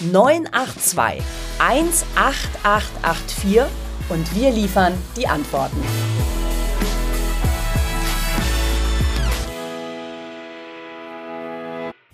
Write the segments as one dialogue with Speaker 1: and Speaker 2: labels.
Speaker 1: 982 18884 und wir liefern die Antworten.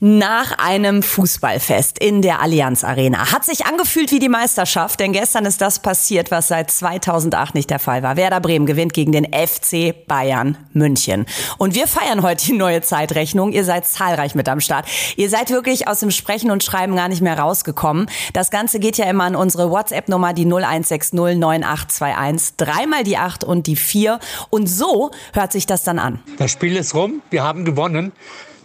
Speaker 1: Nach einem Fußballfest in der Allianz Arena. Hat sich angefühlt wie die Meisterschaft, denn gestern ist das passiert, was seit 2008 nicht der Fall war. Werder Bremen gewinnt gegen den FC Bayern München. Und wir feiern heute die neue Zeitrechnung. Ihr seid zahlreich mit am Start. Ihr seid wirklich aus dem Sprechen und Schreiben gar nicht mehr rausgekommen. Das Ganze geht ja immer an unsere WhatsApp-Nummer, die 0160 9821. Dreimal die 8 und die 4. Und so hört sich das dann an.
Speaker 2: Das Spiel ist rum. Wir haben gewonnen.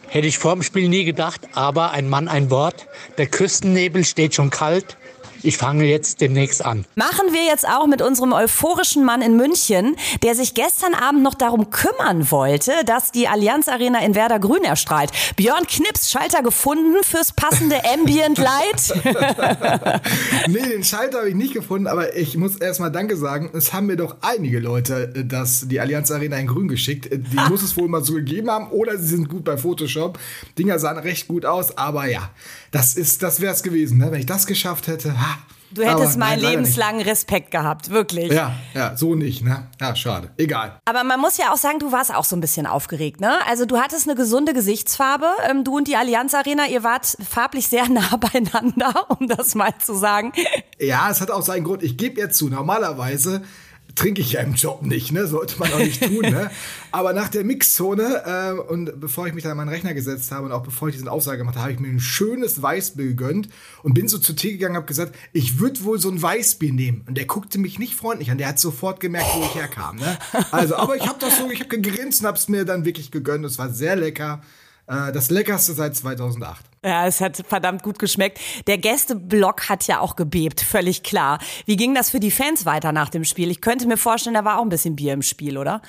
Speaker 2: Hätte ich vor dem Spiel nie gedacht, aber ein Mann, ein Wort. Der Küstennebel steht schon kalt. Ich fange jetzt demnächst an.
Speaker 1: Machen wir jetzt auch mit unserem euphorischen Mann in München, der sich gestern Abend noch darum kümmern wollte, dass die Allianz Arena in Werder Grün erstrahlt. Björn Knips, Schalter gefunden fürs passende Ambient Light?
Speaker 3: nee, den Schalter habe ich nicht gefunden, aber ich muss erstmal Danke sagen. Es haben mir doch einige Leute äh, das, die Allianz Arena in Grün geschickt. Äh, die muss es wohl mal so gegeben haben oder sie sind gut bei Photoshop. Dinger sahen recht gut aus, aber ja, das ist, das wäre es gewesen, ne? wenn ich das geschafft hätte. Ha.
Speaker 1: Du hättest aber, meinen lebenslangen Respekt gehabt, wirklich.
Speaker 3: Ja, ja, so nicht, ne? Ja, schade. Egal.
Speaker 1: Aber man muss ja auch sagen, du warst auch so ein bisschen aufgeregt, ne? Also du hattest eine gesunde Gesichtsfarbe. Ähm, du und die Allianz Arena, ihr wart farblich sehr nah beieinander, um das mal zu sagen.
Speaker 3: Ja, es hat auch seinen Grund. Ich gebe jetzt zu, normalerweise trinke ich ja im Job nicht, ne? Sollte man auch nicht tun, ne? Aber nach der Mixzone äh, und bevor ich mich dann an meinen Rechner gesetzt habe und auch bevor ich diesen Aussage gemacht habe, habe ich mir ein schönes Weißbier gegönnt und bin so zu Tee gegangen und habe gesagt, ich würde wohl so ein Weißbier nehmen. Und der guckte mich nicht freundlich an, der hat sofort gemerkt, wo ich herkam, ne? Also, aber ich habe das so, ich habe gegrinst und habe es mir dann wirklich gegönnt. Es war sehr lecker. Äh, das leckerste seit 2008.
Speaker 1: Ja, es hat verdammt gut geschmeckt. Der Gästeblock hat ja auch gebebt, völlig klar. Wie ging das für die Fans weiter nach dem Spiel? Ich könnte mir vorstellen, da war auch ein bisschen Bier im Spiel, oder?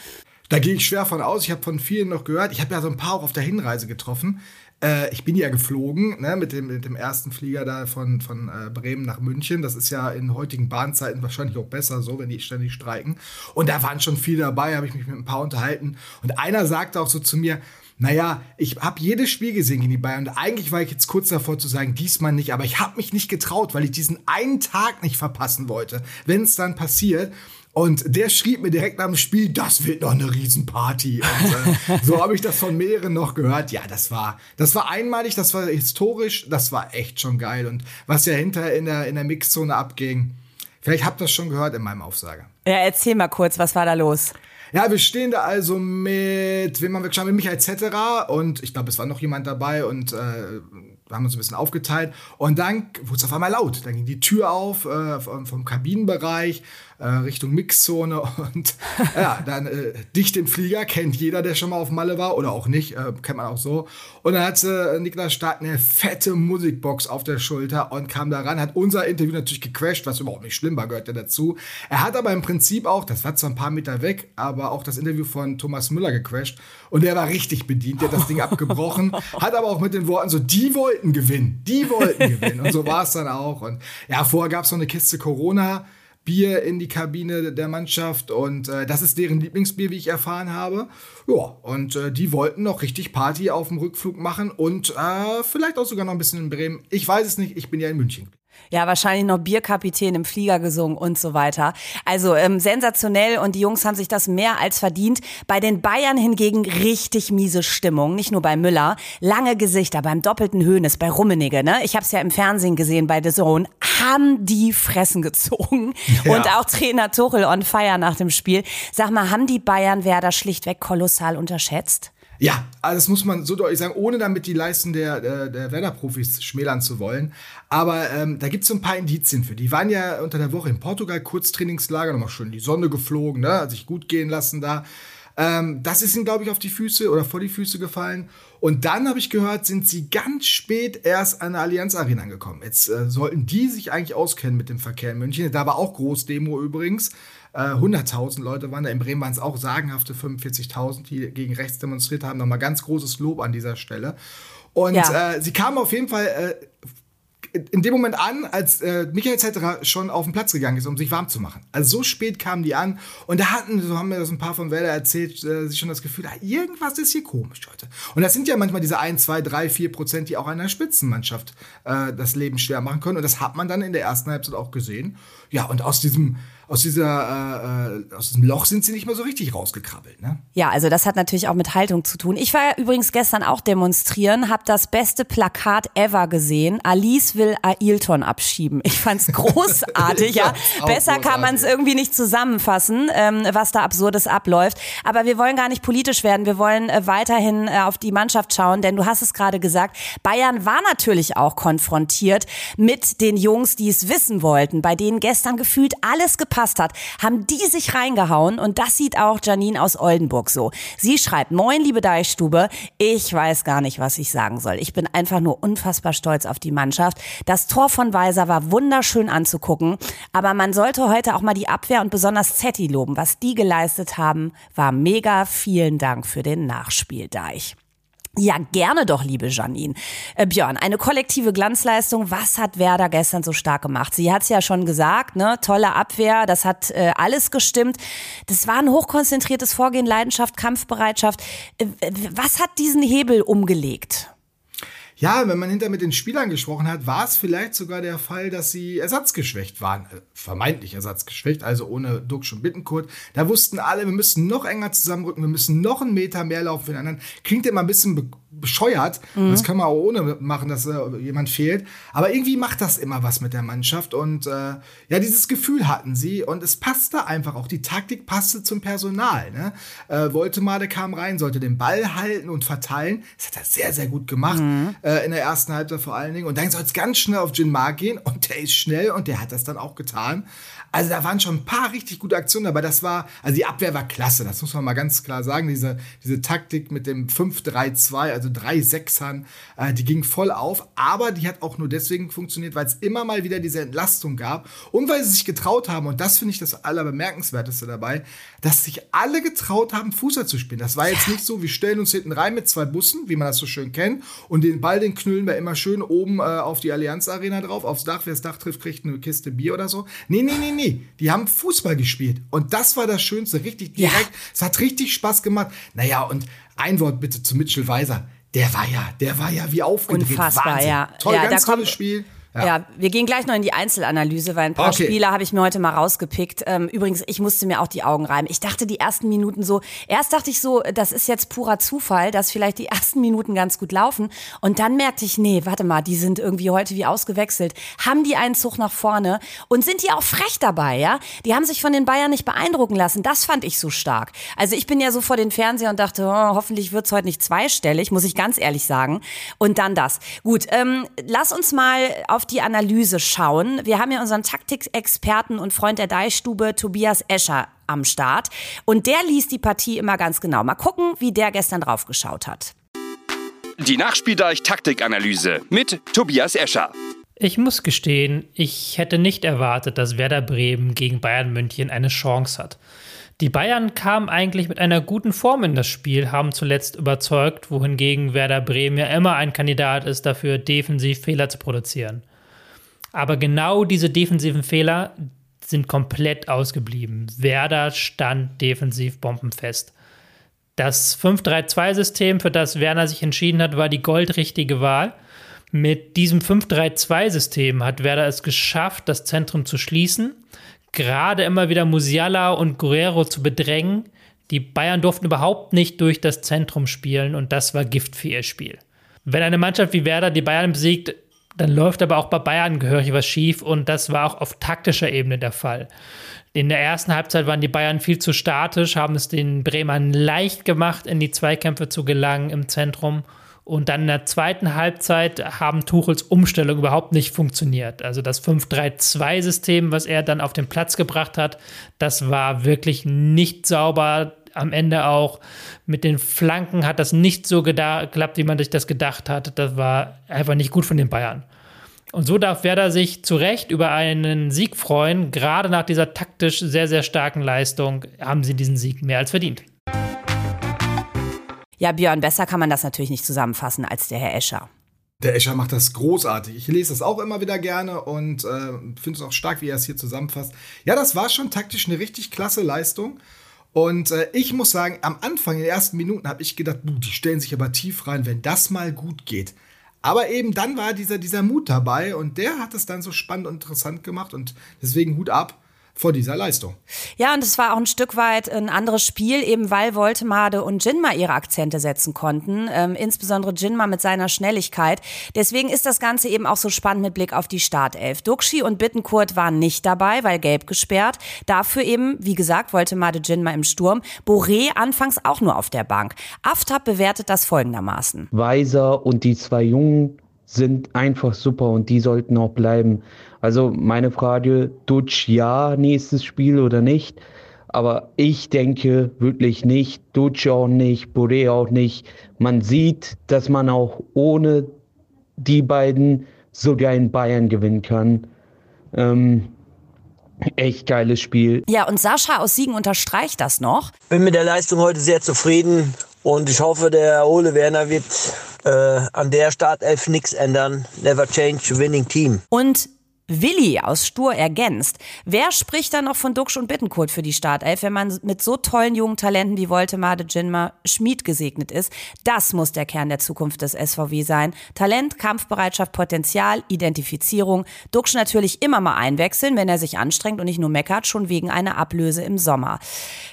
Speaker 3: Da gehe ich schwer von aus. Ich habe von vielen noch gehört. Ich habe ja so ein paar auch auf der Hinreise getroffen. Äh, ich bin ja geflogen ne, mit, dem, mit dem ersten Flieger da von, von äh, Bremen nach München. Das ist ja in heutigen Bahnzeiten wahrscheinlich auch besser so, wenn die ständig streiken. Und da waren schon viele dabei, habe ich mich mit ein paar unterhalten. Und einer sagte auch so zu mir, naja, ich habe jedes Spiel gesehen gegen die Bayern und eigentlich war ich jetzt kurz davor zu sagen, diesmal nicht, aber ich habe mich nicht getraut, weil ich diesen einen Tag nicht verpassen wollte, wenn es dann passiert. Und der schrieb mir direkt nach dem Spiel, das wird noch eine Riesenparty. Und äh, so habe ich das von mehreren noch gehört. Ja, das war, das war einmalig, das war historisch, das war echt schon geil. Und was ja hinterher in der, in der Mixzone abging, vielleicht habt ihr das schon gehört in meinem Aufsager.
Speaker 1: Ja, erzähl mal kurz, was war da los?
Speaker 3: Ja, wir stehen da also mit, wem haben wir geschaut, mit Michael Zetterer und ich glaube, es war noch jemand dabei und äh, wir haben uns ein bisschen aufgeteilt und dann wurde es auf einmal laut. Dann ging die Tür auf äh, vom, vom Kabinenbereich äh, Richtung Mixzone und ja, dann äh, dicht im Flieger, kennt jeder, der schon mal auf Malle war oder auch nicht, äh, kennt man auch so. Und dann hatte äh, Niklas Stark eine fette Musikbox auf der Schulter und kam da ran, hat unser Interview natürlich gecrashed, was überhaupt nicht schlimm war, gehört ja dazu. Er hat aber im Prinzip auch, das war zwar ein paar Meter weg, aber auch das Interview von Thomas Müller gecrashed und der war richtig bedient, der hat das Ding abgebrochen, hat aber auch mit den Worten so, die wollten gewinnen, die wollten gewinnen und so war es dann auch und ja, vorher gab es noch eine Kiste Corona, Bier in die Kabine der Mannschaft und äh, das ist deren Lieblingsbier, wie ich erfahren habe. Ja, und äh, die wollten noch richtig Party auf dem Rückflug machen und äh, vielleicht auch sogar noch ein bisschen in Bremen. Ich weiß es nicht, ich bin ja in München.
Speaker 1: Ja, wahrscheinlich noch Bierkapitän im Flieger gesungen und so weiter. Also ähm, sensationell und die Jungs haben sich das mehr als verdient. Bei den Bayern hingegen richtig miese Stimmung, nicht nur bei Müller. Lange Gesichter beim doppelten Höhnes, bei Rummenigge, ne? Ich habe es ja im Fernsehen gesehen bei The Zone. Haben die Fressen gezogen. Ja. Und auch Trainer Tuchel on fire nach dem Spiel. Sag mal, haben die Bayern Werder schlichtweg kolossal unterschätzt?
Speaker 3: Ja, also das muss man so deutlich sagen, ohne damit die Leisten der, der, der Werder-Profis schmälern zu wollen. Aber ähm, da gibt es so ein paar Indizien für. Die waren ja unter der Woche in Portugal, Kurztrainingslager, nochmal schön in die Sonne geflogen, ne? sich gut gehen lassen da. Ähm, das ist ihnen, glaube ich, auf die Füße oder vor die Füße gefallen. Und dann habe ich gehört, sind sie ganz spät erst an der Allianz Arena angekommen. Jetzt äh, sollten die sich eigentlich auskennen mit dem Verkehr in München. Da war auch Großdemo übrigens. Äh, 100.000 Leute waren da. In Bremen waren es auch sagenhafte 45.000, die gegen rechts demonstriert haben. Nochmal ganz großes Lob an dieser Stelle. Und ja. äh, sie kamen auf jeden Fall äh, in dem Moment an, als äh, Michael Zetterer schon auf den Platz gegangen ist, um sich warm zu machen. Also so spät kamen die an und da hatten, so haben mir das ein paar von Werder erzählt, äh, sich schon das Gefühl, ah, irgendwas ist hier komisch heute. Und das sind ja manchmal diese 1, 2, 3, 4 Prozent, die auch einer Spitzenmannschaft äh, das Leben schwer machen können. Und das hat man dann in der ersten Halbzeit auch gesehen. Ja, und aus diesem aus, dieser, äh, aus diesem Loch sind sie nicht mehr so richtig rausgekrabbelt. Ne?
Speaker 1: Ja, also das hat natürlich auch mit Haltung zu tun. Ich war ja übrigens gestern auch demonstrieren, habe das beste Plakat ever gesehen. Alice will Ailton abschieben. Ich fand's großartig. ja, Besser großartig. kann man es irgendwie nicht zusammenfassen, ähm, was da absurdes abläuft. Aber wir wollen gar nicht politisch werden. Wir wollen äh, weiterhin äh, auf die Mannschaft schauen, denn du hast es gerade gesagt, Bayern war natürlich auch konfrontiert mit den Jungs, die es wissen wollten, bei denen gestern gefühlt alles gepasst gepasst hat, haben die sich reingehauen und das sieht auch Janine aus Oldenburg so. Sie schreibt, moin liebe Deichstube, ich weiß gar nicht, was ich sagen soll. Ich bin einfach nur unfassbar stolz auf die Mannschaft. Das Tor von Weiser war wunderschön anzugucken, aber man sollte heute auch mal die Abwehr und besonders Zetti loben. Was die geleistet haben, war mega. Vielen Dank für den Nachspieldeich. Ja, gerne doch, liebe Janine. Äh, Björn, eine kollektive Glanzleistung. Was hat Werder gestern so stark gemacht? Sie hat es ja schon gesagt, ne? Tolle Abwehr, das hat äh, alles gestimmt. Das war ein hochkonzentriertes Vorgehen, Leidenschaft, Kampfbereitschaft. Äh, was hat diesen Hebel umgelegt?
Speaker 3: Ja, wenn man hinter mit den Spielern gesprochen hat, war es vielleicht sogar der Fall, dass sie ersatzgeschwächt waren. Äh, vermeintlich ersatzgeschwächt, also ohne Duxch und Bittenkurt. Da wussten alle, wir müssen noch enger zusammenrücken, wir müssen noch einen Meter mehr laufen für den anderen. Klingt immer ein bisschen bescheuert. Mhm. Das kann man auch ohne machen, dass äh, jemand fehlt. Aber irgendwie macht das immer was mit der Mannschaft. Und äh, ja, dieses Gefühl hatten sie. Und es passte einfach auch. Die Taktik passte zum Personal. Ne? Äh, Woltemade kam rein, sollte den Ball halten und verteilen. Das hat er sehr, sehr gut gemacht. Mhm. Äh, in der ersten Halbzeit vor allen Dingen. Und dann soll es ganz schnell auf Jin Ma gehen. Und der ist schnell und der hat das dann auch getan. Also da waren schon ein paar richtig gute Aktionen dabei. Das war, also die Abwehr war klasse, das muss man mal ganz klar sagen. Diese, diese Taktik mit dem 5-3-2, also drei Sechsern, äh, die ging voll auf. Aber die hat auch nur deswegen funktioniert, weil es immer mal wieder diese Entlastung gab und weil sie sich getraut haben. Und das finde ich das Allerbemerkenswerteste dabei, dass sich alle getraut haben, Fußball zu spielen. Das war jetzt nicht so, wir stellen uns hinten rein mit zwei Bussen, wie man das so schön kennt, und den Ball, den knüllen wir immer schön oben äh, auf die Allianz Arena drauf, aufs Dach. Wer das Dach trifft, kriegt eine Kiste Bier oder so. Nee, nee, nee, nee nee, die haben Fußball gespielt. Und das war das Schönste, richtig direkt. Ja. Es hat richtig Spaß gemacht. Naja, und ein Wort bitte zu Mitchell Weiser. Der war ja, der war ja wie aufgedreht.
Speaker 1: Unfassbar,
Speaker 3: Wahnsinn.
Speaker 1: ja.
Speaker 3: Toll,
Speaker 1: ja,
Speaker 3: ganz tolles Spiel.
Speaker 1: Ja. ja. wir gehen gleich noch in die Einzelanalyse, weil ein paar okay. Spieler habe ich mir heute mal rausgepickt. Ähm, übrigens, ich musste mir auch die Augen reiben. Ich dachte die ersten Minuten so, erst dachte ich so, das ist jetzt purer Zufall, dass vielleicht die ersten Minuten ganz gut laufen. Und dann merkte ich, nee, warte mal, die sind irgendwie heute wie ausgewechselt. Haben die einen Zug nach vorne und sind die auch frech dabei, ja? Die haben sich von den Bayern nicht beeindrucken lassen. Das fand ich so stark. Also ich bin ja so vor den Fernseher und dachte, oh, hoffentlich wird's heute nicht zweistellig, muss ich ganz ehrlich sagen. Und dann das. Gut, ähm, lass uns mal auf auf die Analyse schauen. Wir haben ja unseren Taktikexperten und Freund der Deichstube Tobias Escher am Start. Und der liest die Partie immer ganz genau. Mal gucken, wie der gestern drauf geschaut hat.
Speaker 4: Die Nachspieldeich-Taktikanalyse mit Tobias Escher.
Speaker 5: Ich muss gestehen, ich hätte nicht erwartet, dass Werder Bremen gegen Bayern München eine Chance hat. Die Bayern kamen eigentlich mit einer guten Form in das Spiel, haben zuletzt überzeugt, wohingegen Werder Bremen ja immer ein Kandidat ist, dafür defensiv Fehler zu produzieren. Aber genau diese defensiven Fehler sind komplett ausgeblieben. Werder stand defensiv bombenfest. Das 5-3-2-System, für das Werner sich entschieden hat, war die goldrichtige Wahl. Mit diesem 5-3-2-System hat Werder es geschafft, das Zentrum zu schließen, gerade immer wieder Musiala und Guerrero zu bedrängen. Die Bayern durften überhaupt nicht durch das Zentrum spielen und das war Gift für ihr Spiel. Wenn eine Mannschaft wie Werder die Bayern besiegt, dann läuft aber auch bei Bayern gehörig was schief und das war auch auf taktischer Ebene der Fall. In der ersten Halbzeit waren die Bayern viel zu statisch, haben es den Bremern leicht gemacht, in die Zweikämpfe zu gelangen im Zentrum. Und dann in der zweiten Halbzeit haben Tuchels Umstellung überhaupt nicht funktioniert. Also das 5-3-2-System, was er dann auf den Platz gebracht hat, das war wirklich nicht sauber. Am Ende auch mit den Flanken hat das nicht so geklappt, wie man sich das gedacht hat. Das war einfach nicht gut von den Bayern. Und so darf Werder sich zu Recht über einen Sieg freuen. Gerade nach dieser taktisch sehr, sehr starken Leistung haben sie diesen Sieg mehr als verdient.
Speaker 1: Ja, Björn, besser kann man das natürlich nicht zusammenfassen als der Herr Escher.
Speaker 3: Der Escher macht das großartig. Ich lese das auch immer wieder gerne und äh, finde es auch stark, wie er es hier zusammenfasst. Ja, das war schon taktisch eine richtig klasse Leistung. Und äh, ich muss sagen, am Anfang, in den ersten Minuten, habe ich gedacht, die stellen sich aber tief rein, wenn das mal gut geht. Aber eben dann war dieser, dieser Mut dabei und der hat es dann so spannend und interessant gemacht und deswegen Hut ab vor dieser Leistung.
Speaker 1: Ja, und es war auch ein Stück weit ein anderes Spiel, eben weil Voltemade und Jinma ihre Akzente setzen konnten, ähm, insbesondere Jinma mit seiner Schnelligkeit. Deswegen ist das Ganze eben auch so spannend mit Blick auf die Startelf. Duxi und Bittenkurt waren nicht dabei, weil gelb gesperrt. Dafür eben, wie gesagt, Voltemade Jinma im Sturm. Boré anfangs auch nur auf der Bank. Aftab bewertet das folgendermaßen.
Speaker 6: Weiser und die zwei Jungen sind einfach super und die sollten auch bleiben. Also meine Frage, Dutsch ja, nächstes Spiel oder nicht? Aber ich denke wirklich nicht, Dutsch auch nicht, Boré auch nicht. Man sieht, dass man auch ohne die beiden sogar in Bayern gewinnen kann. Ähm, echt geiles Spiel.
Speaker 1: Ja, und Sascha aus Siegen unterstreicht das noch.
Speaker 7: Bin mit der Leistung heute sehr zufrieden und ich hoffe, der Ole Werner wird äh, an der Startelf nichts ändern. Never change winning team.
Speaker 1: Und Willi aus Stur ergänzt. Wer spricht da noch von Duxch und Bittenkurt für die Startelf, wenn man mit so tollen jungen Talenten wie Woltemade Jinma Schmid gesegnet ist? Das muss der Kern der Zukunft des SVW sein. Talent, Kampfbereitschaft, Potenzial, Identifizierung. Duxch natürlich immer mal einwechseln, wenn er sich anstrengt und nicht nur meckert, schon wegen einer Ablöse im Sommer.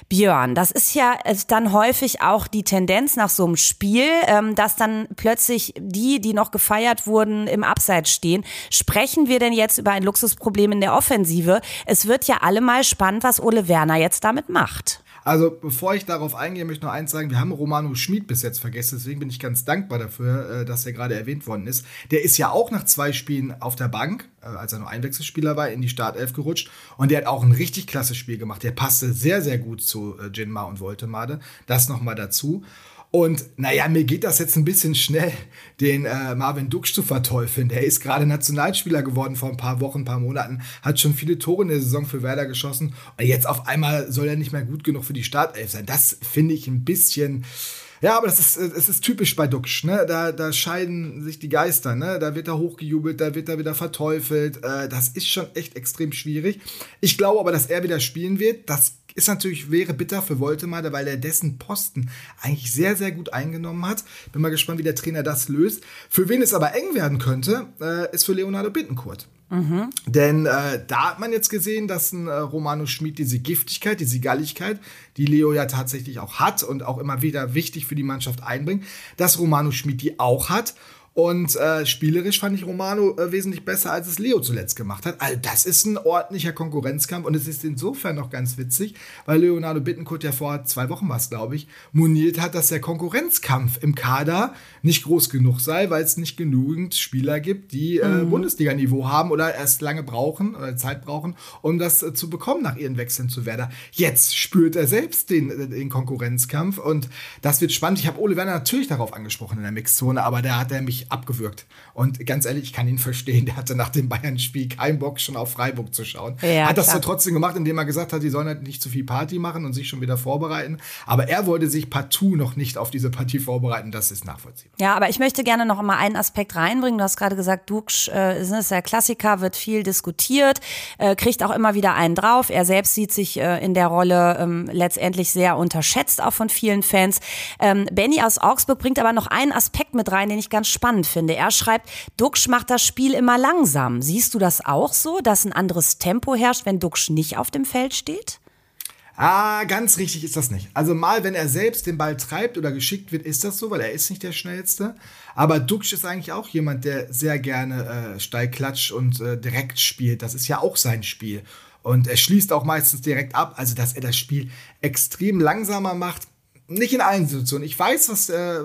Speaker 1: Björn, das ist ja dann häufig auch die Tendenz nach so einem Spiel, ähm, dass dann plötzlich die, die noch gefeiert wurden, im Abseits stehen. Sprechen wir denn jetzt über über ein Luxusproblem in der Offensive. Es wird ja allemal spannend, was Ole Werner jetzt damit macht.
Speaker 3: Also, bevor ich darauf eingehe, möchte ich noch eins sagen. Wir haben Romano Schmid bis jetzt vergessen, deswegen bin ich ganz dankbar dafür, äh, dass er gerade erwähnt worden ist. Der ist ja auch nach zwei Spielen auf der Bank, äh, als er nur Einwechselspieler war, in die Startelf gerutscht. Und der hat auch ein richtig klasse Spiel gemacht. Der passte sehr, sehr gut zu äh, Jinma und Voltemade. Das nochmal dazu. Und naja, mir geht das jetzt ein bisschen schnell, den äh, Marvin Duksch zu verteufeln. Der ist gerade Nationalspieler geworden vor ein paar Wochen, ein paar Monaten, hat schon viele Tore in der Saison für Werder geschossen. Und jetzt auf einmal soll er nicht mehr gut genug für die Startelf sein. Das finde ich ein bisschen. Ja, aber das ist, es ist typisch bei Duxch, ne? Da, da scheiden sich die Geister, ne? Da wird er hochgejubelt, da wird er wieder verteufelt. Äh, das ist schon echt extrem schwierig. Ich glaube aber, dass er wieder spielen wird. Das ist natürlich, wäre bitter für Woltemade, weil er dessen Posten eigentlich sehr, sehr gut eingenommen hat. Bin mal gespannt, wie der Trainer das löst. Für wen es aber eng werden könnte, äh, ist für Leonardo Bittenkurt. Mhm. Denn äh, da hat man jetzt gesehen, dass ein äh, Romano Schmid diese Giftigkeit, diese Galligkeit, die Leo ja tatsächlich auch hat und auch immer wieder wichtig für die Mannschaft einbringt, dass Romano Schmid die auch hat. Und äh, spielerisch fand ich Romano äh, wesentlich besser, als es Leo zuletzt gemacht hat. Also das ist ein ordentlicher Konkurrenzkampf und es ist insofern noch ganz witzig, weil Leonardo Bittenkurt ja vor zwei Wochen war es, glaube ich, moniert hat, dass der Konkurrenzkampf im Kader nicht groß genug sei, weil es nicht genügend Spieler gibt, die äh, mhm. Bundesliga-Niveau haben oder erst lange brauchen oder Zeit brauchen, um das äh, zu bekommen nach ihren Wechseln zu Werder. Jetzt spürt er selbst den, äh, den Konkurrenzkampf und das wird spannend. Ich habe Ole Werner natürlich darauf angesprochen in der Mixzone, aber da hat er mich abgewürgt. Und ganz ehrlich, ich kann ihn verstehen. Der hatte nach dem Bayern-Spiel keinen Bock, schon auf Freiburg zu schauen. Ja, hat das klar. so trotzdem gemacht, indem er gesagt hat, die sollen halt nicht zu viel Party machen und sich schon wieder vorbereiten. Aber er wollte sich partout noch nicht auf diese Partie vorbereiten. Das ist nachvollziehbar.
Speaker 1: Ja, aber ich möchte gerne noch mal einen Aspekt reinbringen. Du hast gerade gesagt, Dux äh, ist der Klassiker, wird viel diskutiert, äh, kriegt auch immer wieder einen drauf. Er selbst sieht sich äh, in der Rolle ähm, letztendlich sehr unterschätzt, auch von vielen Fans. Ähm, Benny aus Augsburg bringt aber noch einen Aspekt mit rein, den ich ganz spannend spannend finde. Er schreibt, Duxch macht das Spiel immer langsam. Siehst du das auch so, dass ein anderes Tempo herrscht, wenn Duxch nicht auf dem Feld steht?
Speaker 3: Ah, ganz richtig ist das nicht. Also mal, wenn er selbst den Ball treibt oder geschickt wird, ist das so, weil er ist nicht der Schnellste. Aber Duxch ist eigentlich auch jemand, der sehr gerne äh, steil klatscht und äh, direkt spielt. Das ist ja auch sein Spiel. Und er schließt auch meistens direkt ab. Also, dass er das Spiel extrem langsamer macht, nicht in allen Situationen. Ich weiß, was, äh,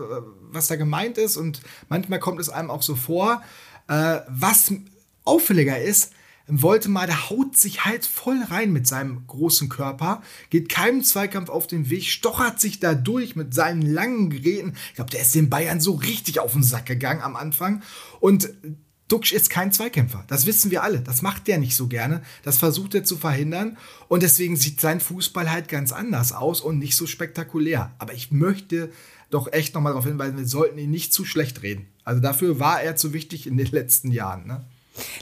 Speaker 3: was da gemeint ist und manchmal kommt es einem auch so vor. Äh, was auffälliger ist, Woltemar, der haut sich halt voll rein mit seinem großen Körper, geht keinem Zweikampf auf den Weg, stochert sich da durch mit seinen langen Geräten. Ich glaube, der ist den Bayern so richtig auf den Sack gegangen am Anfang. Und Duxch ist kein Zweikämpfer. Das wissen wir alle. Das macht der nicht so gerne. Das versucht er zu verhindern. Und deswegen sieht sein Fußball halt ganz anders aus und nicht so spektakulär. Aber ich möchte doch echt nochmal darauf hinweisen, wir sollten ihn nicht zu schlecht reden. Also dafür war er zu wichtig in den letzten Jahren. Ne?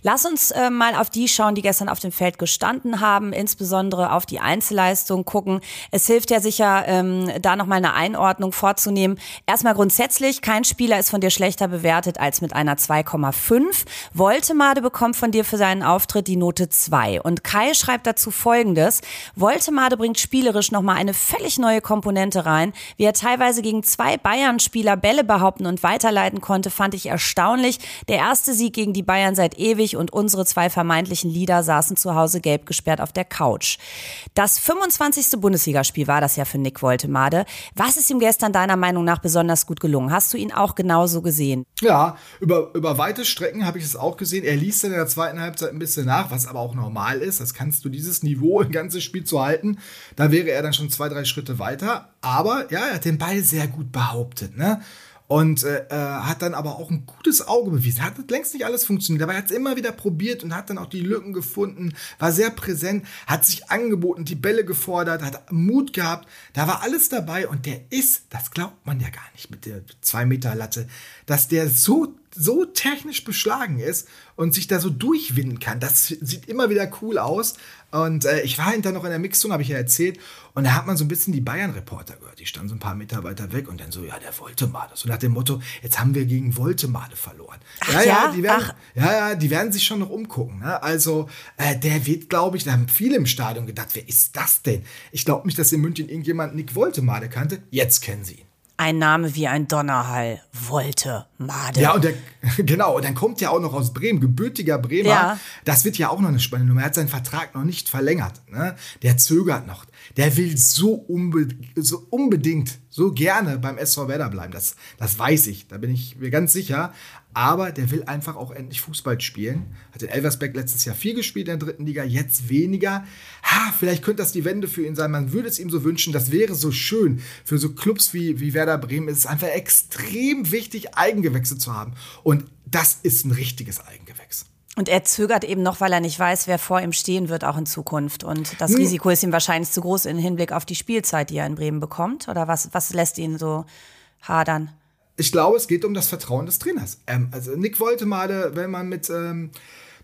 Speaker 1: Lass uns äh, mal auf die schauen, die gestern auf dem Feld gestanden haben, insbesondere auf die Einzelleistung gucken. Es hilft ja sicher, ähm, da nochmal eine Einordnung vorzunehmen. Erstmal grundsätzlich, kein Spieler ist von dir schlechter bewertet als mit einer 2,5. Woltemade bekommt von dir für seinen Auftritt die Note 2. Und Kai schreibt dazu folgendes. Woltemade bringt spielerisch nochmal eine völlig neue Komponente rein. Wie er teilweise gegen zwei Bayern-Spieler Bälle behaupten und weiterleiten konnte, fand ich erstaunlich. Der erste Sieg gegen die Bayern seit ewig und unsere zwei vermeintlichen Leader saßen zu Hause gelb gesperrt auf der Couch. Das 25. Bundesligaspiel war das ja für Nick Woltemade. Was ist ihm gestern deiner Meinung nach besonders gut gelungen? Hast du ihn auch genauso gesehen?
Speaker 3: Ja, über, über weite Strecken habe ich es auch gesehen. Er liest dann in der zweiten Halbzeit ein bisschen nach, was aber auch normal ist. Das kannst du dieses Niveau ein ganzes Spiel zu halten. Da wäre er dann schon zwei, drei Schritte weiter. Aber ja, er hat den Ball sehr gut behauptet. Ne? Und äh, äh, hat dann aber auch ein gutes Auge bewiesen. Hat längst nicht alles funktioniert, aber er hat es immer wieder probiert und hat dann auch die Lücken gefunden, war sehr präsent, hat sich angeboten, die Bälle gefordert, hat Mut gehabt. Da war alles dabei und der ist, das glaubt man ja gar nicht mit der 2 Meter Latte, dass der so so technisch beschlagen ist und sich da so durchwinden kann. Das sieht immer wieder cool aus. Und äh, ich war hinter noch in der Mixung, habe ich ja erzählt. Und da hat man so ein bisschen die Bayern-Reporter gehört. Die standen so ein paar Meter weiter weg und dann so, ja, der Woltemade. So nach dem Motto, jetzt haben wir gegen Woltemade verloren.
Speaker 1: Ach, ja, ja,
Speaker 3: die werden, ja, ja, die werden sich schon noch umgucken. Ne? Also, äh, der wird, glaube ich, da haben viele im Stadion gedacht, wer ist das denn? Ich glaube nicht, dass in München irgendjemand Nick Woltemade kannte. Jetzt kennen sie ihn.
Speaker 1: Ein Name wie ein Donnerhall. Wollte, Made.
Speaker 3: Ja, und der, genau, und dann kommt ja auch noch aus Bremen, gebürtiger Bremer. Ja. Das wird ja auch noch eine spannende Nummer. Er hat seinen Vertrag noch nicht verlängert. Ne? Der zögert noch. Der will so, unbe so unbedingt, so gerne beim SV Werder bleiben. Das, das weiß ich, da bin ich mir ganz sicher aber der will einfach auch endlich Fußball spielen. Hat in Elversberg letztes Jahr viel gespielt in der dritten Liga, jetzt weniger. Ha, vielleicht könnte das die Wende für ihn sein. Man würde es ihm so wünschen. Das wäre so schön. Für so Clubs wie, wie Werder Bremen ist es einfach extrem wichtig, Eigengewächse zu haben. Und das ist ein richtiges Eigengewächs.
Speaker 1: Und er zögert eben noch, weil er nicht weiß, wer vor ihm stehen wird, auch in Zukunft. Und das hm. Risiko ist ihm wahrscheinlich zu groß im Hinblick auf die Spielzeit, die er in Bremen bekommt. Oder was, was lässt ihn so hadern?
Speaker 3: Ich glaube, es geht um das Vertrauen des Trainers. Ähm, also Nick wollte mal, wenn man mit, ähm,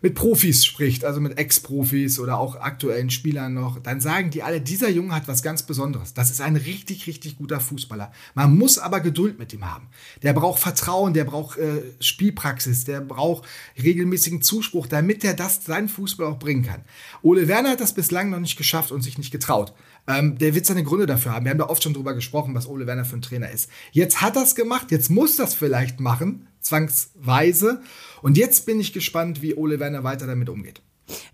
Speaker 3: mit Profis spricht, also mit Ex-Profis oder auch aktuellen Spielern noch, dann sagen die alle, dieser Junge hat was ganz Besonderes. Das ist ein richtig, richtig guter Fußballer. Man muss aber Geduld mit ihm haben. Der braucht Vertrauen, der braucht äh, Spielpraxis, der braucht regelmäßigen Zuspruch, damit er das seinen Fußball auch bringen kann. Ole Werner hat das bislang noch nicht geschafft und sich nicht getraut. Ähm, der wird seine Gründe dafür haben. Wir haben da oft schon drüber gesprochen, was Ole Werner für ein Trainer ist. Jetzt hat er es gemacht, jetzt muss das vielleicht machen, zwangsweise. Und jetzt bin ich gespannt, wie Ole Werner weiter damit umgeht.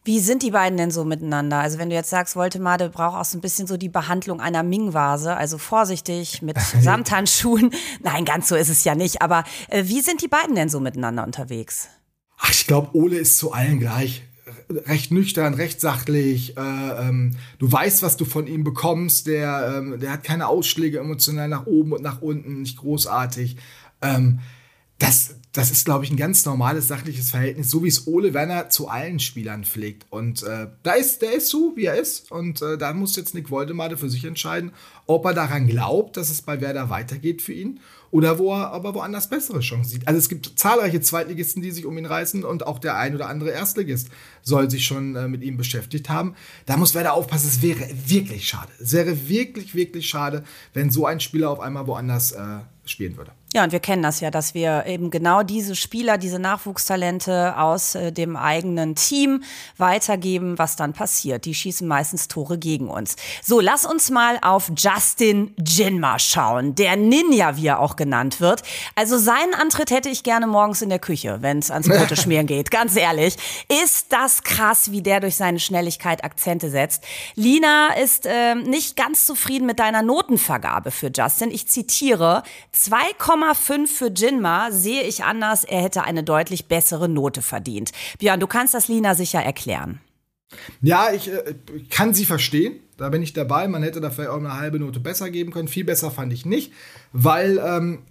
Speaker 1: Wie sind die beiden denn so miteinander? Also wenn du jetzt sagst, Woltemade braucht auch so ein bisschen so die Behandlung einer Ming-Vase, also vorsichtig mit Samthandschuhen. Nein, ganz so ist es ja nicht. Aber äh, wie sind die beiden denn so miteinander unterwegs?
Speaker 3: Ach, ich glaube, Ole ist zu allen gleich recht nüchtern, recht sachlich. Äh, ähm, du weißt, was du von ihm bekommst. Der, ähm, der hat keine Ausschläge emotional nach oben und nach unten, nicht großartig. Ähm, das, das ist, glaube ich, ein ganz normales sachliches Verhältnis, so wie es Ole Werner zu allen Spielern pflegt. Und äh, da ist, der ist so, wie er ist. Und äh, da muss jetzt Nick Woldemade für sich entscheiden, ob er daran glaubt, dass es bei Werder weitergeht für ihn oder wo er aber woanders bessere Chancen sieht. Also es gibt zahlreiche Zweitligisten, die sich um ihn reißen und auch der ein oder andere Erstligist soll sich schon äh, mit ihm beschäftigt haben. Da muss Werder aufpassen, es wäre wirklich schade. Es wäre wirklich, wirklich schade, wenn so ein Spieler auf einmal woanders äh, spielen würde.
Speaker 1: Ja, und wir kennen das ja, dass wir eben genau diese Spieler, diese Nachwuchstalente aus äh, dem eigenen Team weitergeben, was dann passiert. Die schießen meistens Tore gegen uns. So, lass uns mal auf Justin Jinma schauen. Der Ninja, wie er auch genannt wird. Also seinen Antritt hätte ich gerne morgens in der Küche, wenn es ans Brote schmieren geht. Ganz ehrlich. Ist das krass, wie der durch seine Schnelligkeit Akzente setzt. Lina ist äh, nicht ganz zufrieden mit deiner Notenvergabe für Justin. Ich zitiere, 2,5 für Jinma sehe ich anders. Er hätte eine deutlich bessere Note verdient. Björn, du kannst das Lina sicher erklären.
Speaker 3: Ja, ich äh, kann sie verstehen. Da bin ich dabei. Man hätte da vielleicht auch eine halbe Note besser geben können. Viel besser fand ich nicht, weil ähm,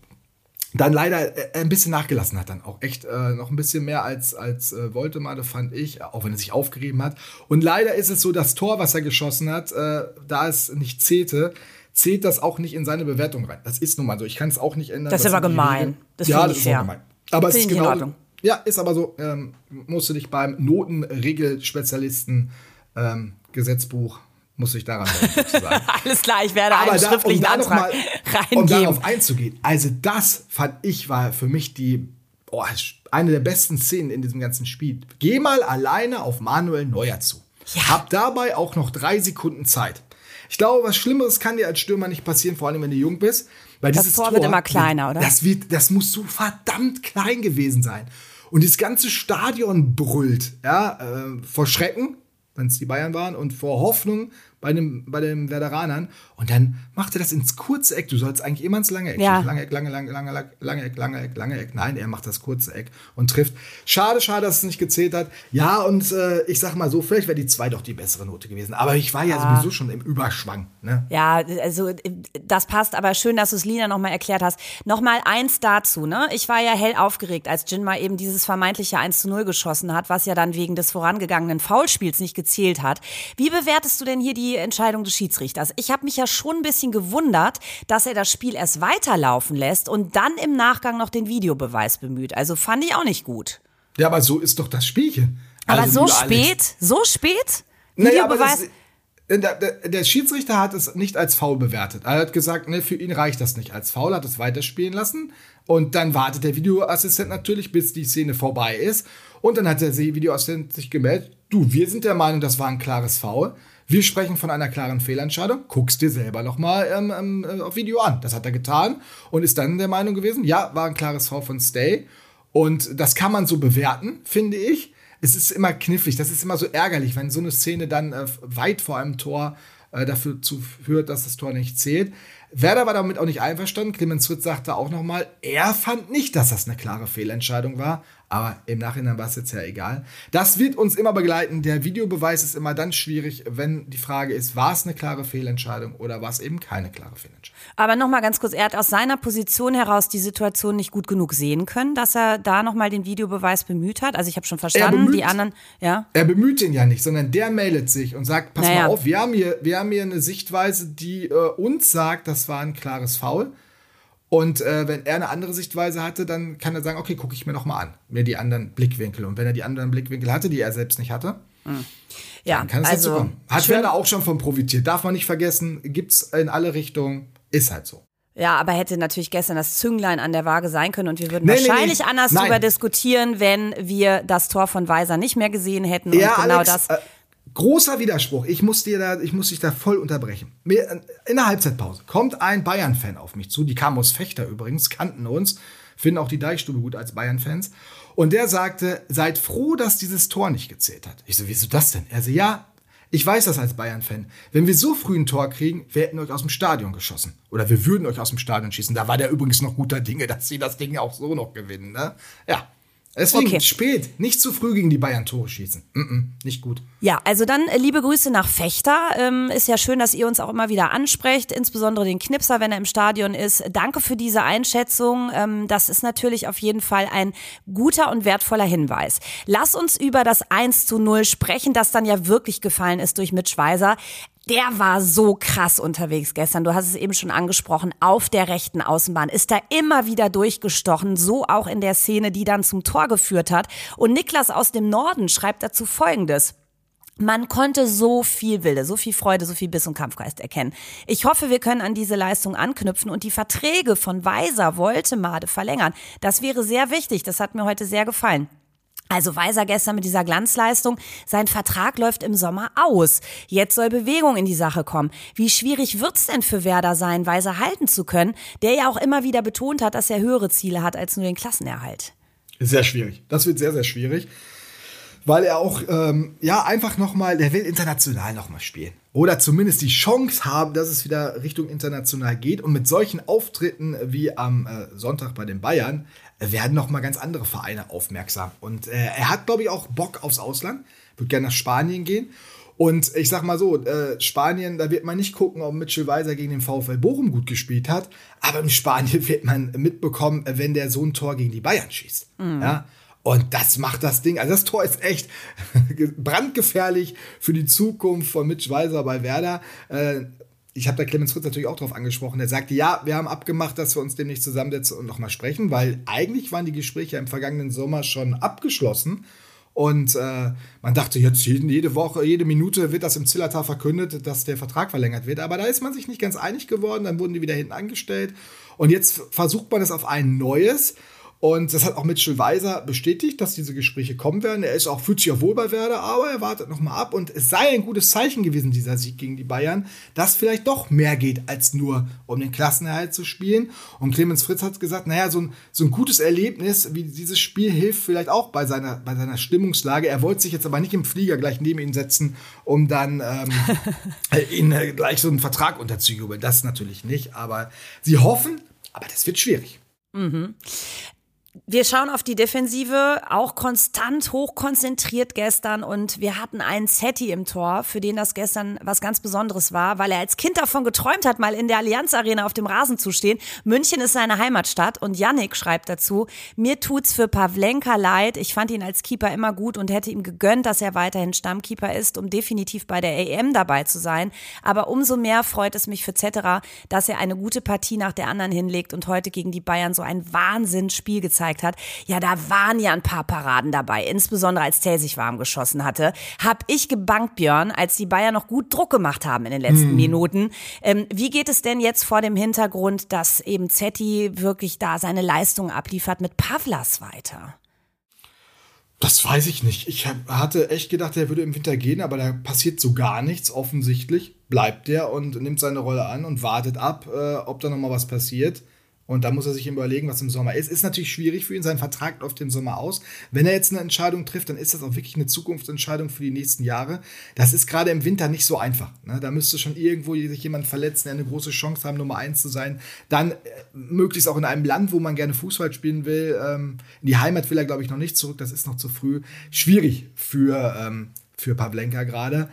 Speaker 3: dann leider äh, ein bisschen nachgelassen hat. Dann auch echt äh, noch ein bisschen mehr als, als äh, Woltemade, fand ich, auch wenn er sich aufgerieben hat. Und leider ist es so, das Tor, was er geschossen hat, äh, da es nicht zählte, zählt das auch nicht in seine Bewertung rein. Das ist nun mal so. Ich kann es auch nicht ändern.
Speaker 1: Das ist aber gemein.
Speaker 3: Das ja, das ist fair. gemein. Aber es ist
Speaker 1: genau.
Speaker 3: Ja, ist aber so. Ähm, musst du dich beim Notenregelspezialisten ähm, Gesetzbuch muss ich daran
Speaker 1: sozusagen. Alles klar, ich werde einen da, schriftlichen um Antrag mal, reingeben. Um
Speaker 3: darauf einzugehen. Also das fand ich war für mich die oh, eine der besten Szenen in diesem ganzen Spiel. Geh mal alleine auf Manuel Neuer zu. Ja. Hab dabei auch noch drei Sekunden Zeit. Ich glaube, was Schlimmeres kann dir als Stürmer nicht passieren, vor allem wenn du jung bist. Weil
Speaker 1: das Tor, Tor wird immer kleiner, oder?
Speaker 3: Das, wird, das muss so verdammt klein gewesen sein. Und das ganze Stadion brüllt, ja, äh, vor Schrecken, wenn es die Bayern waren, und vor Hoffnung bei, dem, bei den Veteranern. Und dann macht er das ins kurze Eck. Du sollst eigentlich immer ins lange Eck.
Speaker 1: Ja.
Speaker 3: Lange Eck, lange, lange, lange, lange Eck, lange Eck, lange Eck. Nein, er macht das kurze Eck und trifft. Schade, schade, dass es nicht gezählt hat. Ja, und äh, ich sag mal so, vielleicht wäre die zwei doch die bessere Note gewesen. Aber ich war ja, ja. sowieso schon im Überschwang. Ne?
Speaker 1: Ja, also das passt, aber schön, dass du es Lina nochmal erklärt hast. Nochmal eins dazu, ne? Ich war ja hell aufgeregt, als Jinma eben dieses vermeintliche 1 zu 0 geschossen hat, was ja dann wegen des vorangegangenen Foulspiels nicht gezählt hat. Wie bewertest du denn hier die Entscheidung des Schiedsrichters? Ich habe mich ja schon ein bisschen gewundert, dass er das Spiel erst weiterlaufen lässt und dann im Nachgang noch den Videobeweis bemüht. Also fand ich auch nicht gut.
Speaker 3: Ja, aber so ist doch das Spielchen.
Speaker 1: Aber also, so spät? So spät? Videobeweis? Naja,
Speaker 3: der, der, der, Schiedsrichter hat es nicht als faul bewertet. Er hat gesagt, ne, für ihn reicht das nicht als faul, hat es weiterspielen lassen. Und dann wartet der Videoassistent natürlich, bis die Szene vorbei ist. Und dann hat der Videoassistent sich gemeldet, du, wir sind der Meinung, das war ein klares Foul. Wir sprechen von einer klaren Fehlentscheidung. Guckst dir selber noch mal ähm, ähm, äh, auf Video an. Das hat er getan und ist dann der Meinung gewesen, ja, war ein klares Foul von Stay. Und das kann man so bewerten, finde ich. Es ist immer knifflig, das ist immer so ärgerlich, wenn so eine Szene dann äh, weit vor einem Tor äh, dafür zu, führt, dass das Tor nicht zählt. Werder war damit auch nicht einverstanden. Clemens Fritz sagte auch noch mal, er fand nicht, dass das eine klare Fehlentscheidung war. Aber im Nachhinein war es jetzt ja egal. Das wird uns immer begleiten. Der Videobeweis ist immer dann schwierig, wenn die Frage ist, war es eine klare Fehlentscheidung oder war es eben keine klare Fehlentscheidung.
Speaker 1: Aber nochmal ganz kurz, er hat aus seiner Position heraus die Situation nicht gut genug sehen können, dass er da nochmal den Videobeweis bemüht hat. Also ich habe schon verstanden, bemüht, die anderen, ja.
Speaker 3: Er bemüht den ja nicht, sondern der meldet sich und sagt, pass naja. mal auf, wir haben, hier, wir haben hier eine Sichtweise, die äh, uns sagt, das war ein klares Foul. Und äh, wenn er eine andere Sichtweise hatte, dann kann er sagen, okay, gucke ich mir noch mal an, mir die anderen Blickwinkel. Und wenn er die anderen Blickwinkel hatte, die er selbst nicht hatte, mhm. ja, dann kann es also, dazu kommen. Hat Werder auch schon von profitiert. Darf man nicht vergessen, gibt es in alle Richtungen, ist halt so.
Speaker 1: Ja, aber hätte natürlich gestern das Zünglein an der Waage sein können und wir würden nee, wahrscheinlich nee, nee. anders Nein. darüber diskutieren, wenn wir das Tor von Weiser nicht mehr gesehen hätten. Und ja, genau Alex, das. Äh,
Speaker 3: Großer Widerspruch. Ich muss, dir da, ich muss dich da voll unterbrechen. In der Halbzeitpause kommt ein Bayern-Fan auf mich zu. Die kam aus Fechter übrigens, kannten uns, finden auch die Deichstube gut als Bayern-Fans. Und der sagte, seid froh, dass dieses Tor nicht gezählt hat. Ich so, wieso das denn? Er so, ja, ich weiß das als Bayern-Fan. Wenn wir so früh ein Tor kriegen, wir hätten euch aus dem Stadion geschossen. Oder wir würden euch aus dem Stadion schießen. Da war der übrigens noch guter Dinge, dass sie das Ding auch so noch gewinnen. Ne? Ja, Deswegen okay. spät, nicht zu früh gegen die Bayern Tore schießen. Mm -mm, nicht gut.
Speaker 1: Ja, also dann äh, liebe Grüße nach Fechter. Ähm, ist ja schön, dass ihr uns auch immer wieder ansprecht, insbesondere den Knipser, wenn er im Stadion ist. Danke für diese Einschätzung. Ähm, das ist natürlich auf jeden Fall ein guter und wertvoller Hinweis. Lass uns über das 1 zu 0 sprechen, das dann ja wirklich gefallen ist durch Mitch Weiser. Der war so krass unterwegs gestern. Du hast es eben schon angesprochen. Auf der rechten Außenbahn ist er immer wieder durchgestochen. So auch in der Szene, die dann zum Tor geführt hat. Und Niklas aus dem Norden schreibt dazu Folgendes. Man konnte so viel Wilde, so viel Freude, so viel Biss und Kampfgeist erkennen. Ich hoffe, wir können an diese Leistung anknüpfen und die Verträge von Weiser Woltemade verlängern. Das wäre sehr wichtig. Das hat mir heute sehr gefallen. Also Weiser gestern mit dieser Glanzleistung, sein Vertrag läuft im Sommer aus. Jetzt soll Bewegung in die Sache kommen. Wie schwierig wird's denn für Werder sein, Weiser halten zu können, der ja auch immer wieder betont hat, dass er höhere Ziele hat als nur den Klassenerhalt?
Speaker 3: Sehr schwierig. Das wird sehr, sehr schwierig. Weil er auch, ähm, ja, einfach nochmal, der will international nochmal spielen. Oder zumindest die Chance haben, dass es wieder Richtung international geht. Und mit solchen Auftritten wie am äh, Sonntag bei den Bayern werden noch mal ganz andere Vereine aufmerksam. Und äh, er hat, glaube ich, auch Bock aufs Ausland, wird gerne nach Spanien gehen. Und ich sag mal so, äh, Spanien, da wird man nicht gucken, ob Mitchell Weiser gegen den VfL Bochum gut gespielt hat, aber in Spanien wird man mitbekommen, wenn der so ein Tor gegen die Bayern schießt. Mhm. Ja? Und das macht das Ding. Also das Tor ist echt brandgefährlich für die Zukunft von Mitch Weiser bei Werder. Äh, ich habe da Clemens Fritz natürlich auch drauf angesprochen. Er sagte, ja, wir haben abgemacht, dass wir uns demnächst zusammensetzen und nochmal sprechen, weil eigentlich waren die Gespräche im vergangenen Sommer schon abgeschlossen. Und äh, man dachte jetzt jede Woche, jede Minute wird das im Zillertal verkündet, dass der Vertrag verlängert wird. Aber da ist man sich nicht ganz einig geworden. Dann wurden die wieder hinten angestellt. Und jetzt versucht man es auf ein neues. Und das hat auch Mitchell Weiser bestätigt, dass diese Gespräche kommen werden. Er ist auch, fühlt sich auch wohl bei Werder, aber er wartet noch mal ab. Und es sei ein gutes Zeichen gewesen, dieser Sieg gegen die Bayern, dass vielleicht doch mehr geht, als nur um den Klassenerhalt zu spielen. Und Clemens Fritz hat gesagt, naja, so ein, so ein gutes Erlebnis wie dieses Spiel hilft vielleicht auch bei seiner, bei seiner Stimmungslage. Er wollte sich jetzt aber nicht im Flieger gleich neben ihn setzen, um dann ähm, ihn äh, gleich so einen Vertrag unterzujubeln. Das natürlich nicht. Aber sie hoffen, aber das wird schwierig.
Speaker 1: Mhm. Wir schauen auf die Defensive, auch konstant hochkonzentriert gestern und wir hatten einen Setti im Tor, für den das gestern was ganz Besonderes war, weil er als Kind davon geträumt hat, mal in der Allianz Arena auf dem Rasen zu stehen. München ist seine Heimatstadt und Yannick schreibt dazu, mir tut's für Pavlenka leid. Ich fand ihn als Keeper immer gut und hätte ihm gegönnt, dass er weiterhin Stammkeeper ist, um definitiv bei der AM dabei zu sein. Aber umso mehr freut es mich für Zetterer, dass er eine gute Partie nach der anderen hinlegt und heute gegen die Bayern so ein Wahnsinnsspiel gezeigt gezeigt hat, ja, da waren ja ein paar Paraden dabei, insbesondere als Tell sich warm geschossen hatte. Hab ich gebankt, Björn, als die Bayern noch gut Druck gemacht haben in den letzten hm. Minuten. Ähm, wie geht es denn jetzt vor dem Hintergrund, dass eben Zetti wirklich da seine Leistung abliefert mit Pavlas weiter?
Speaker 3: Das weiß ich nicht. Ich hatte echt gedacht, er würde im Winter gehen, aber da passiert so gar nichts. Offensichtlich bleibt er und nimmt seine Rolle an und wartet ab, äh, ob da noch mal was passiert. Und da muss er sich überlegen, was im Sommer ist. Ist natürlich schwierig für ihn, sein Vertrag läuft im Sommer aus. Wenn er jetzt eine Entscheidung trifft, dann ist das auch wirklich eine Zukunftsentscheidung für die nächsten Jahre. Das ist gerade im Winter nicht so einfach. Ne? Da müsste schon irgendwo sich jemand verletzen, der eine große Chance haben, Nummer eins zu sein. Dann äh, möglichst auch in einem Land, wo man gerne Fußball spielen will. Ähm, in die Heimat will er, glaube ich, noch nicht zurück. Das ist noch zu früh. Schwierig für, ähm, für Pavlenka gerade.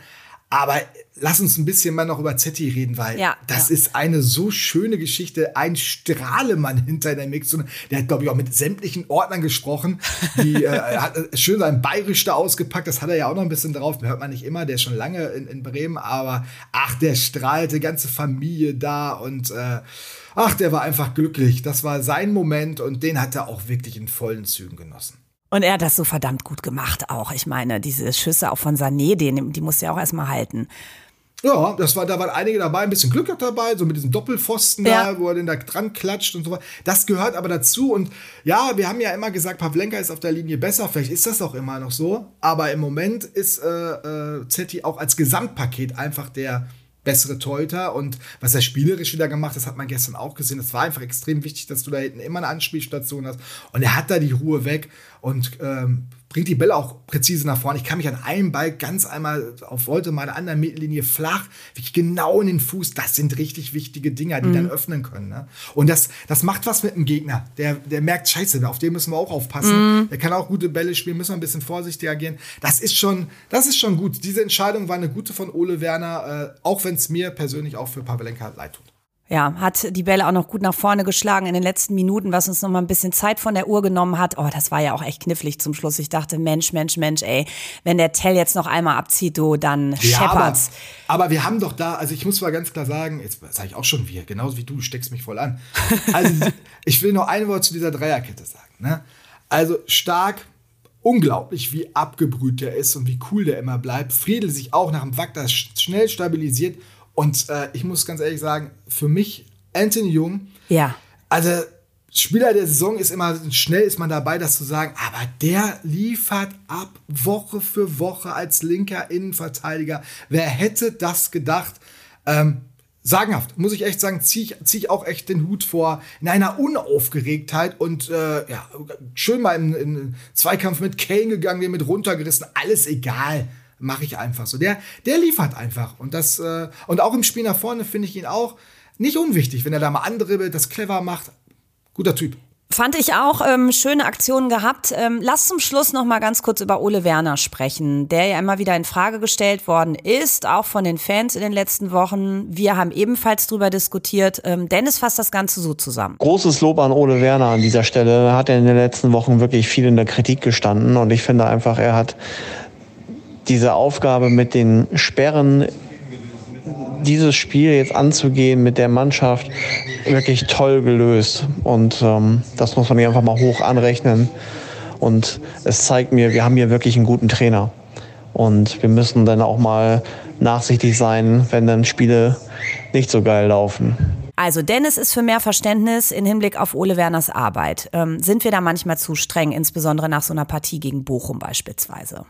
Speaker 3: Aber lass uns ein bisschen mal noch über Zetti reden, weil ja, das ja. ist eine so schöne Geschichte. Ein Strahlemann hinter der Mix. Der hat, glaube ich, auch mit sämtlichen Ordnern gesprochen. Die äh, hat schön sein Bayerisch da ausgepackt. Das hat er ja auch noch ein bisschen drauf. Den hört man nicht immer. Der ist schon lange in, in Bremen. Aber ach, der strahlte, ganze Familie da und äh, ach, der war einfach glücklich. Das war sein Moment und den hat er auch wirklich in vollen Zügen genossen.
Speaker 1: Und er hat das so verdammt gut gemacht auch. Ich meine, diese Schüsse auch von Sané, die, die musste er auch erstmal halten.
Speaker 3: Ja, das war, da waren einige dabei, ein bisschen Glück dabei, so mit diesem Doppelpfosten ja. da, wo er den da dran klatscht und so weiter. Das gehört aber dazu. Und ja, wir haben ja immer gesagt, Pavlenka ist auf der Linie besser. Vielleicht ist das auch immer noch so. Aber im Moment ist äh, äh, Zetti auch als Gesamtpaket einfach der bessere Torhüter und was er spielerisch wieder gemacht hat, das hat man gestern auch gesehen. Es war einfach extrem wichtig, dass du da hinten immer eine Anspielstation hast und er hat da die Ruhe weg und ähm, bringt die Bälle auch präzise nach vorne. Ich kann mich an einen Ball ganz einmal auf Volte meiner anderen Mittellinie flach, wirklich genau in den Fuß. Das sind richtig wichtige Dinger, die mhm. dann öffnen können. Ne? Und das, das macht was mit dem Gegner. Der, der merkt, scheiße, auf den müssen wir auch aufpassen. Mhm. Der kann auch gute Bälle spielen, müssen wir ein bisschen vorsichtig agieren. Das ist schon, das ist schon gut. Diese Entscheidung war eine gute von Ole Werner, äh, auch wenn es mir persönlich auch für Pavelenka leid tut.
Speaker 1: Ja, hat die Bälle auch noch gut nach vorne geschlagen in den letzten Minuten, was uns noch mal ein bisschen Zeit von der Uhr genommen hat. Oh, das war ja auch echt knifflig zum Schluss. Ich dachte, Mensch, Mensch, Mensch, ey, wenn der Tell jetzt noch einmal abzieht, du, dann ja, scheppert's.
Speaker 3: Aber, aber, wir haben doch da, also ich muss mal ganz klar sagen, jetzt sage ich auch schon wir, genauso wie du, du steckst mich voll an. Also ich will noch ein Wort zu dieser Dreierkette sagen. Ne? Also stark, unglaublich, wie abgebrüht der ist und wie cool der immer bleibt. Friedel sich auch nach dem Wacker schnell stabilisiert und äh, ich muss ganz ehrlich sagen, für mich, Anthony Jung,
Speaker 1: ja.
Speaker 3: also Spieler der Saison ist immer schnell ist man dabei, das zu sagen, aber der liefert ab Woche für Woche als linker Innenverteidiger. Wer hätte das gedacht? Ähm, sagenhaft, muss ich echt sagen, ziehe ich, zieh ich auch echt den Hut vor in einer Unaufgeregtheit und äh, ja, schön mal in, in Zweikampf mit Kane gegangen, den mit runtergerissen, alles egal, mache ich einfach so. Der, der liefert einfach und das äh, und auch im Spiel nach vorne finde ich ihn auch nicht unwichtig, wenn er da mal andribbelt, das clever macht, guter Typ.
Speaker 1: Fand ich auch ähm, schöne Aktionen gehabt. Ähm, lass zum Schluss noch mal ganz kurz über Ole Werner sprechen, der ja immer wieder in Frage gestellt worden ist, auch von den Fans in den letzten Wochen. Wir haben ebenfalls darüber diskutiert. Ähm, Dennis fasst das Ganze so zusammen.
Speaker 8: Großes Lob an Ole Werner an dieser Stelle. Er hat in den letzten Wochen wirklich viel in der Kritik gestanden und ich finde einfach, er hat diese Aufgabe mit den Sperren dieses Spiel jetzt anzugehen mit der Mannschaft wirklich toll gelöst. Und ähm, das muss man hier einfach mal hoch anrechnen. Und es zeigt mir, wir haben hier wirklich einen guten Trainer. Und wir müssen dann auch mal nachsichtig sein, wenn dann Spiele nicht so geil laufen.
Speaker 1: Also Dennis ist für mehr Verständnis in Hinblick auf Ole Werners Arbeit. Ähm, sind wir da manchmal zu streng, insbesondere nach so einer Partie gegen Bochum beispielsweise?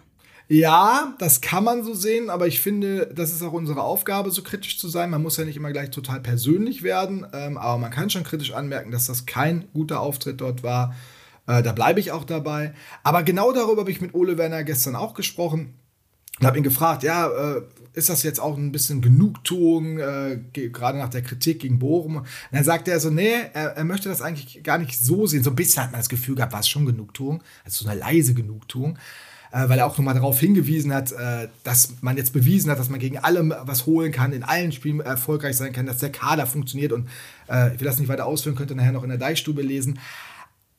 Speaker 3: Ja, das kann man so sehen, aber ich finde, das ist auch unsere Aufgabe, so kritisch zu sein. Man muss ja nicht immer gleich total persönlich werden, ähm, aber man kann schon kritisch anmerken, dass das kein guter Auftritt dort war. Äh, da bleibe ich auch dabei. Aber genau darüber habe ich mit Ole Werner gestern auch gesprochen und habe ihn gefragt, ja, äh, ist das jetzt auch ein bisschen Genugtuung, äh, gerade nach der Kritik gegen Bochum? Und dann sagte er so, nee, er, er, möchte das eigentlich gar nicht so sehen. So ein bisschen hat man das Gefühl gehabt, war es schon Genugtuung, also so eine leise Genugtuung äh, weil er auch nochmal darauf hingewiesen hat, äh, dass man jetzt bewiesen hat, dass man gegen alle was holen kann, in allen Spielen erfolgreich sein kann, dass der Kader funktioniert und äh, ich will das nicht weiter ausführen, könnt ihr nachher noch in der Deichstube lesen.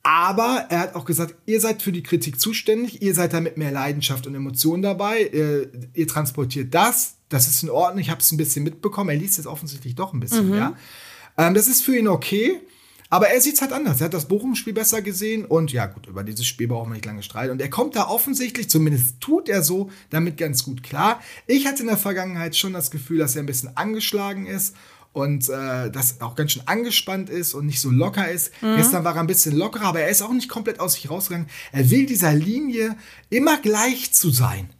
Speaker 3: Aber er hat auch gesagt, ihr seid für die Kritik zuständig, ihr seid da mit mehr Leidenschaft und Emotionen dabei, ihr, ihr transportiert das, das ist in Ordnung, ich habe es ein bisschen mitbekommen, er liest jetzt offensichtlich doch ein bisschen mhm. mehr. Ähm, das ist für ihn okay. Aber er sieht es halt anders. Er hat das Bochum-Spiel besser gesehen und ja, gut, über dieses Spiel brauchen wir nicht lange streiten. Und er kommt da offensichtlich, zumindest tut er so, damit ganz gut klar. Ich hatte in der Vergangenheit schon das Gefühl, dass er ein bisschen angeschlagen ist und äh, das auch ganz schön angespannt ist und nicht so locker ist. Mhm. Gestern war er ein bisschen lockerer, aber er ist auch nicht komplett aus sich rausgegangen. Er will dieser Linie immer gleich zu sein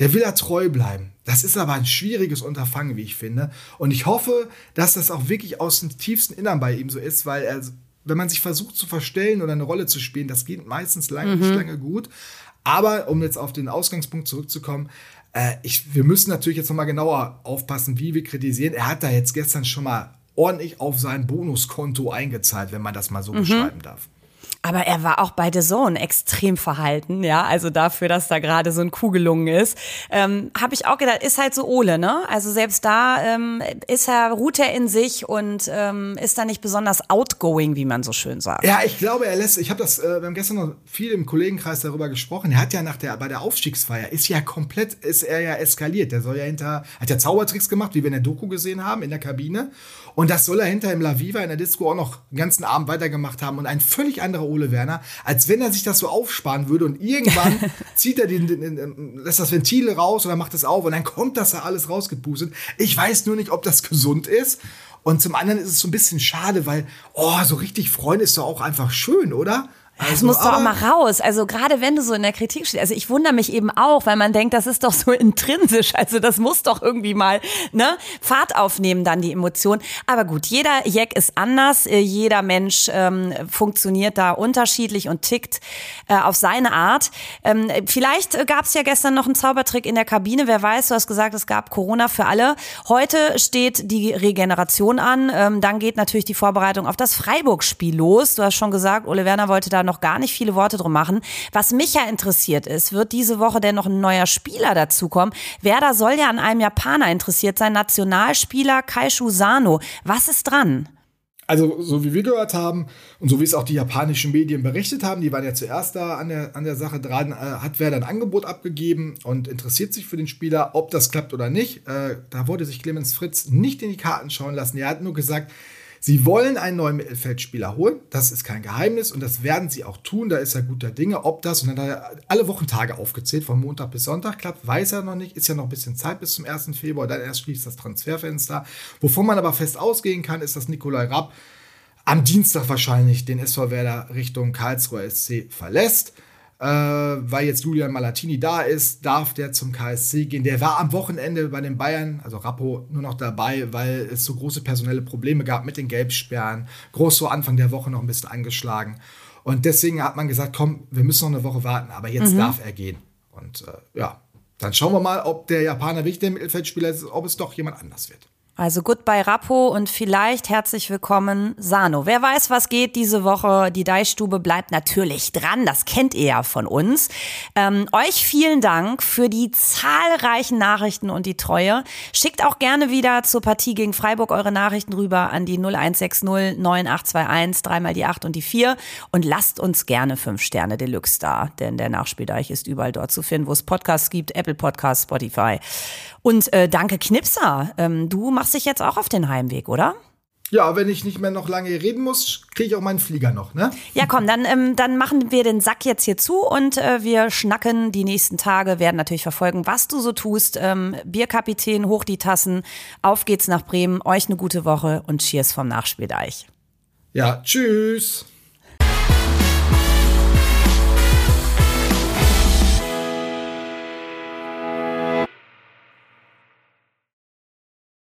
Speaker 3: der will er treu bleiben. Das ist aber ein schwieriges Unterfangen, wie ich finde. Und ich hoffe, dass das auch wirklich aus dem tiefsten Innern bei ihm so ist, weil er, wenn man sich versucht zu verstellen oder eine Rolle zu spielen, das geht meistens lange, mhm. nicht lange gut. Aber um jetzt auf den Ausgangspunkt zurückzukommen, äh, ich, wir müssen natürlich jetzt nochmal genauer aufpassen, wie wir kritisieren. Er hat da jetzt gestern schon mal ordentlich auf sein Bonuskonto eingezahlt, wenn man das mal so mhm. beschreiben darf.
Speaker 1: Aber er war auch bei The Zone extrem verhalten, ja. Also dafür, dass da gerade so ein Kuh gelungen ist, ähm, habe ich auch gedacht, ist halt so Ole, ne? Also selbst da ähm, ist er, ruht er in sich und ähm, ist da nicht besonders outgoing, wie man so schön sagt.
Speaker 3: Ja, ich glaube, er lässt, ich habe das, äh, wir haben gestern noch viel im Kollegenkreis darüber gesprochen. Er hat ja nach der, bei der Aufstiegsfeier, ist ja komplett, ist er ja eskaliert. Der soll ja hinter, hat ja Zaubertricks gemacht, wie wir in der Doku gesehen haben, in der Kabine. Und das soll er hinter im La Viva in der Disco auch noch den ganzen Abend weitergemacht haben. Und ein völlig anderer Ole Werner, als wenn er sich das so aufsparen würde. Und irgendwann zieht er den, den, den, lässt das Ventil raus oder macht es auf. Und dann kommt das da alles rausgepustet. Ich weiß nur nicht, ob das gesund ist. Und zum anderen ist es so ein bisschen schade, weil, oh, so richtig freuen ist doch auch einfach schön, oder?
Speaker 1: Also, das muss doch auch mal raus. Also gerade wenn du so in der Kritik stehst. Also ich wundere mich eben auch, weil man denkt, das ist doch so intrinsisch. Also das muss doch irgendwie mal ne, Fahrt aufnehmen, dann die Emotion. Aber gut, jeder Jack ist anders. Äh, jeder Mensch ähm, funktioniert da unterschiedlich und tickt äh, auf seine Art. Ähm, vielleicht gab es ja gestern noch einen Zaubertrick in der Kabine. Wer weiß, du hast gesagt, es gab Corona für alle. Heute steht die Regeneration an. Ähm, dann geht natürlich die Vorbereitung auf das Freiburg-Spiel los. Du hast schon gesagt, Ole Werner wollte da noch noch gar nicht viele Worte drum machen. Was mich ja interessiert ist, wird diese Woche denn noch ein neuer Spieler dazukommen? Werder soll ja an einem Japaner interessiert sein, Nationalspieler Kaishu Sano. Was ist dran?
Speaker 3: Also, so wie wir gehört haben und so wie es auch die japanischen Medien berichtet haben, die waren ja zuerst da an der, an der Sache dran, äh, hat Werder ein Angebot abgegeben und interessiert sich für den Spieler, ob das klappt oder nicht. Äh, da wollte sich Clemens Fritz nicht in die Karten schauen lassen. Er hat nur gesagt, Sie wollen einen neuen Mittelfeldspieler holen. Das ist kein Geheimnis und das werden sie auch tun. Da ist er guter Dinge. Ob das, und dann hat er alle Wochentage aufgezählt, von Montag bis Sonntag klappt, weiß er noch nicht. Ist ja noch ein bisschen Zeit bis zum 1. Februar. Dann erst schließt das Transferfenster. Wovon man aber fest ausgehen kann, ist, dass Nikolai Rapp am Dienstag wahrscheinlich den SV Werder Richtung Karlsruher SC verlässt. Äh, weil jetzt Julian Malatini da ist, darf der zum KSC gehen. Der war am Wochenende bei den Bayern, also Rappo, nur noch dabei, weil es so große personelle Probleme gab mit den Gelbsperren. Grosso Anfang der Woche noch ein bisschen angeschlagen. Und deswegen hat man gesagt, komm, wir müssen noch eine Woche warten, aber jetzt mhm. darf er gehen. Und äh, ja, dann schauen wir mal, ob der Japaner wirklich der Mittelfeldspieler ist, ob es doch jemand anders wird.
Speaker 1: Also goodbye Rappo und vielleicht herzlich willkommen Sano. Wer weiß, was geht diese Woche. Die Deichstube bleibt natürlich dran. Das kennt ihr ja von uns. Ähm, euch vielen Dank für die zahlreichen Nachrichten und die Treue. Schickt auch gerne wieder zur Partie gegen Freiburg eure Nachrichten rüber an die 0160 9821, dreimal die 8 und die 4 und lasst uns gerne 5 Sterne Deluxe da, denn der Nachspieldeich ist überall dort zu finden, wo es Podcasts gibt, Apple Podcasts, Spotify. Und äh, danke Knipser, ähm, du machst dich jetzt auch auf den Heimweg, oder?
Speaker 3: Ja, wenn ich nicht mehr noch lange reden muss, kriege ich auch meinen Flieger noch, ne?
Speaker 1: Ja, komm, dann, ähm, dann machen wir den Sack jetzt hier zu und äh, wir schnacken die nächsten Tage, werden natürlich verfolgen, was du so tust. Ähm, Bierkapitän, hoch die Tassen, auf geht's nach Bremen, euch eine gute Woche und Cheers vom Nachspieldeich.
Speaker 3: Ja, tschüss.